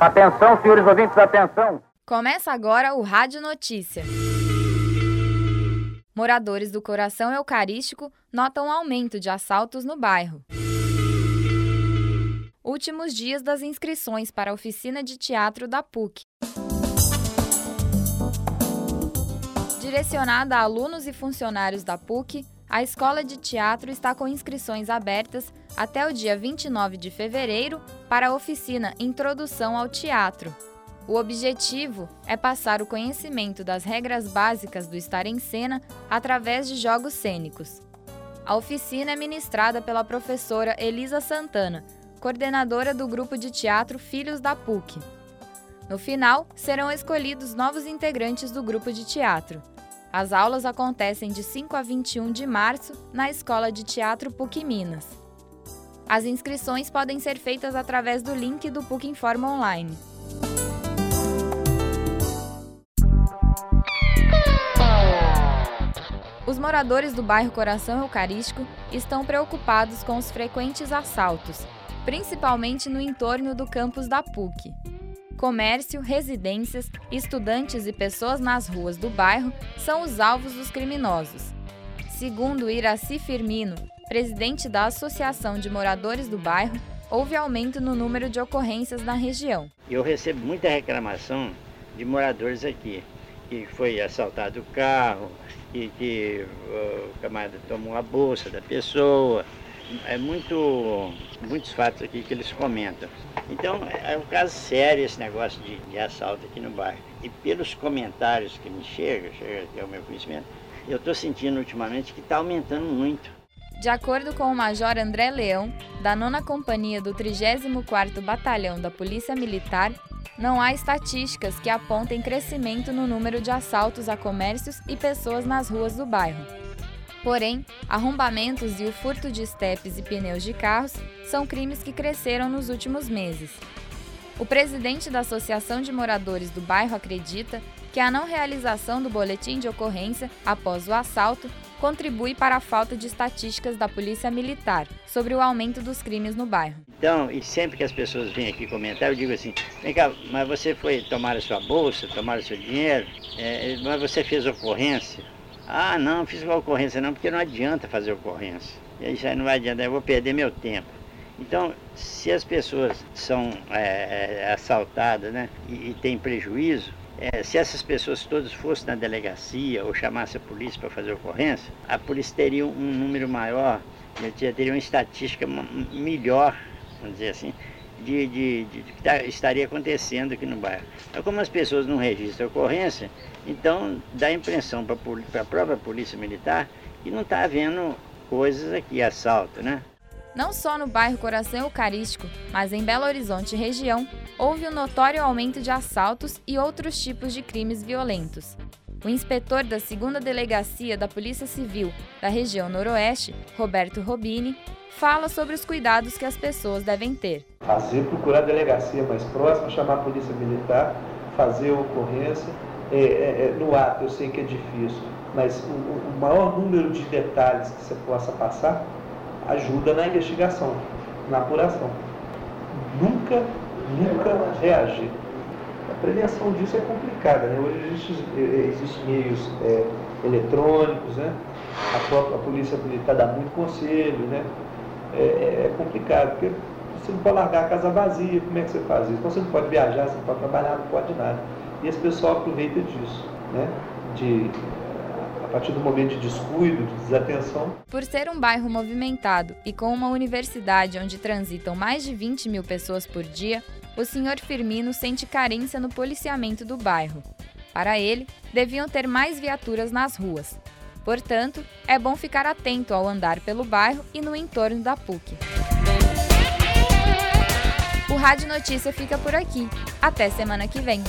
Atenção, senhores ouvintes, atenção. Começa agora o Rádio Notícia. Moradores do Coração Eucarístico notam aumento de assaltos no bairro. Últimos dias das inscrições para a oficina de teatro da PUC. Direcionada a alunos e funcionários da PUC, a Escola de Teatro está com inscrições abertas até o dia 29 de fevereiro para a oficina Introdução ao Teatro. O objetivo é passar o conhecimento das regras básicas do estar em cena através de jogos cênicos. A oficina é ministrada pela professora Elisa Santana, coordenadora do grupo de teatro Filhos da PUC. No final, serão escolhidos novos integrantes do grupo de teatro. As aulas acontecem de 5 a 21 de março na Escola de Teatro PUC Minas. As inscrições podem ser feitas através do link do PUC Informa Online. Os moradores do bairro Coração Eucarístico estão preocupados com os frequentes assaltos, principalmente no entorno do campus da PUC. Comércio, residências, estudantes e pessoas nas ruas do bairro são os alvos dos criminosos. Segundo Iraci Firmino, presidente da Associação de Moradores do Bairro, houve aumento no número de ocorrências na região. Eu recebo muita reclamação de moradores aqui, que foi assaltado o carro, que, que o camarada tomou a bolsa da pessoa, é muito, muitos fatos aqui que eles comentam. Então é um caso sério esse negócio de, de assalto aqui no bairro. E pelos comentários que me chegam, chega aqui ao meu conhecimento, eu estou sentindo ultimamente que está aumentando muito. De acordo com o Major André Leão, da nona companhia do 34º Batalhão da Polícia Militar, não há estatísticas que apontem crescimento no número de assaltos a comércios e pessoas nas ruas do bairro. Porém, arrombamentos e o furto de estepes e pneus de carros são crimes que cresceram nos últimos meses. O presidente da Associação de Moradores do bairro acredita que a não realização do boletim de ocorrência após o assalto contribui para a falta de estatísticas da Polícia Militar sobre o aumento dos crimes no bairro. Então, e sempre que as pessoas vêm aqui comentar, eu digo assim: vem cá, mas você foi tomar a sua bolsa, tomar o seu dinheiro, é, mas você fez ocorrência? Ah, não, fiz uma ocorrência não, porque não adianta fazer ocorrência. E aí não vai adiantar, eu vou perder meu tempo. Então, se as pessoas são é, é assaltadas né, e, e têm prejuízo, é, se essas pessoas todas fossem na delegacia ou chamassem a polícia para fazer ocorrência, a polícia teria um número maior, teria uma estatística melhor, vamos dizer assim, de, de, de, de que tá, estaria acontecendo aqui no bairro. Então, como as pessoas não registram a ocorrência, então dá a impressão para a própria polícia militar que não está havendo coisas aqui, assalto, né? Não só no bairro Coração Eucarístico, mas em Belo Horizonte região, houve um notório aumento de assaltos e outros tipos de crimes violentos. O inspetor da 2 Delegacia da Polícia Civil da região Noroeste, Roberto Robini, fala sobre os cuidados que as pessoas devem ter. Fazer, procurar a delegacia mais próxima, chamar a polícia militar, fazer a ocorrência. É, é, é, no ato eu sei que é difícil, mas o, o maior número de detalhes que você possa passar ajuda na investigação, na apuração. Nunca, nunca reagir. A prevenção disso é complicada, né? Hoje existem existe meios é, eletrônicos, né? A própria polícia militar dá muito conselho, né? É, é, é, complicado, porque você não pode largar a casa vazia, como é que você faz isso? Então você não pode viajar, você não pode trabalhar, não pode nada. E esse pessoal aproveita disso, né? De a partir do momento de descuido, de desatenção. Por ser um bairro movimentado e com uma universidade onde transitam mais de 20 mil pessoas por dia, o senhor Firmino sente carência no policiamento do bairro. Para ele, deviam ter mais viaturas nas ruas. Portanto, é bom ficar atento ao andar pelo bairro e no entorno da PUC. O Rádio Notícia fica por aqui. Até semana que vem.